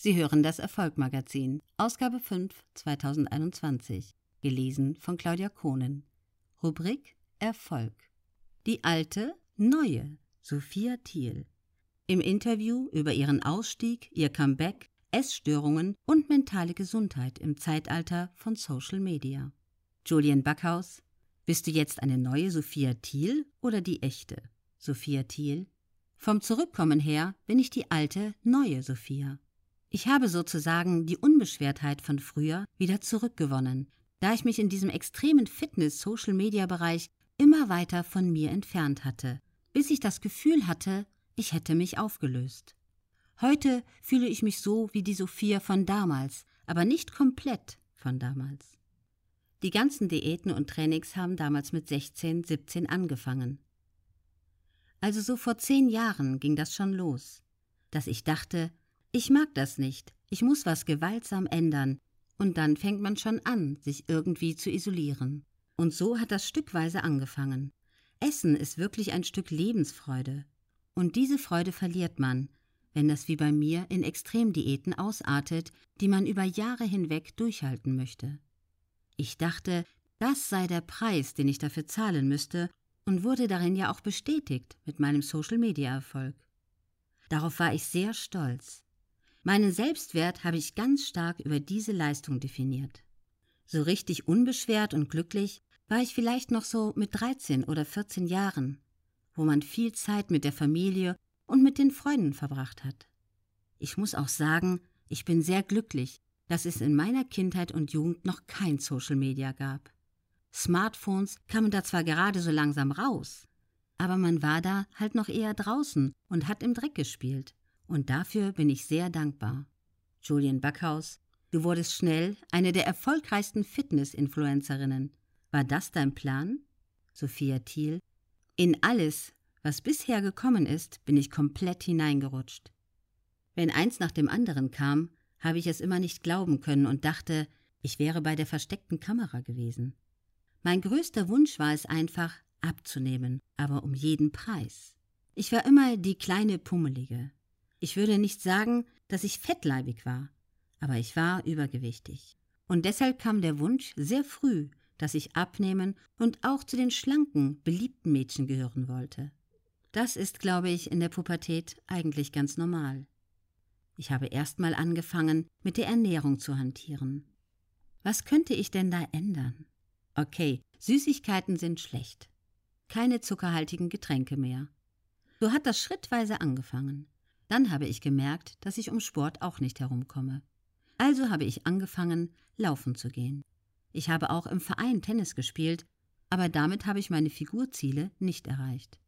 Sie hören das Erfolgmagazin, Ausgabe 5, 2021, gelesen von Claudia Kohnen. Rubrik Erfolg. Die alte, neue Sophia Thiel. Im Interview über ihren Ausstieg, ihr Comeback, Essstörungen und mentale Gesundheit im Zeitalter von Social Media. Julian Backhaus, bist du jetzt eine neue Sophia Thiel oder die echte Sophia Thiel? Vom Zurückkommen her bin ich die alte, neue Sophia. Ich habe sozusagen die Unbeschwertheit von früher wieder zurückgewonnen, da ich mich in diesem extremen Fitness-Social-Media-Bereich immer weiter von mir entfernt hatte, bis ich das Gefühl hatte, ich hätte mich aufgelöst. Heute fühle ich mich so wie die Sophia von damals, aber nicht komplett von damals. Die ganzen Diäten und Trainings haben damals mit 16, 17 angefangen. Also so vor zehn Jahren ging das schon los, dass ich dachte, ich mag das nicht, ich muss was gewaltsam ändern, und dann fängt man schon an, sich irgendwie zu isolieren. Und so hat das stückweise angefangen. Essen ist wirklich ein Stück Lebensfreude. Und diese Freude verliert man, wenn das wie bei mir in Extremdiäten ausartet, die man über Jahre hinweg durchhalten möchte. Ich dachte, das sei der Preis, den ich dafür zahlen müsste, und wurde darin ja auch bestätigt mit meinem Social-Media-Erfolg. Darauf war ich sehr stolz. Meinen Selbstwert habe ich ganz stark über diese Leistung definiert. So richtig unbeschwert und glücklich war ich vielleicht noch so mit 13 oder 14 Jahren, wo man viel Zeit mit der Familie und mit den Freunden verbracht hat. Ich muss auch sagen, ich bin sehr glücklich, dass es in meiner Kindheit und Jugend noch kein Social Media gab. Smartphones kamen da zwar gerade so langsam raus, aber man war da halt noch eher draußen und hat im Dreck gespielt und dafür bin ich sehr dankbar. Julian Backhaus, du wurdest schnell eine der erfolgreichsten Fitness-Influencerinnen. War das dein Plan? Sophia Thiel, in alles, was bisher gekommen ist, bin ich komplett hineingerutscht. Wenn eins nach dem anderen kam, habe ich es immer nicht glauben können und dachte, ich wäre bei der versteckten Kamera gewesen. Mein größter Wunsch war es einfach, abzunehmen, aber um jeden Preis. Ich war immer die kleine Pummelige, ich würde nicht sagen, dass ich fettleibig war, aber ich war übergewichtig. Und deshalb kam der Wunsch sehr früh, dass ich abnehmen und auch zu den schlanken, beliebten Mädchen gehören wollte. Das ist, glaube ich, in der Pubertät eigentlich ganz normal. Ich habe erst mal angefangen, mit der Ernährung zu hantieren. Was könnte ich denn da ändern? Okay, Süßigkeiten sind schlecht. Keine zuckerhaltigen Getränke mehr. So hat das schrittweise angefangen. Dann habe ich gemerkt, dass ich um Sport auch nicht herumkomme. Also habe ich angefangen, laufen zu gehen. Ich habe auch im Verein Tennis gespielt, aber damit habe ich meine Figurziele nicht erreicht.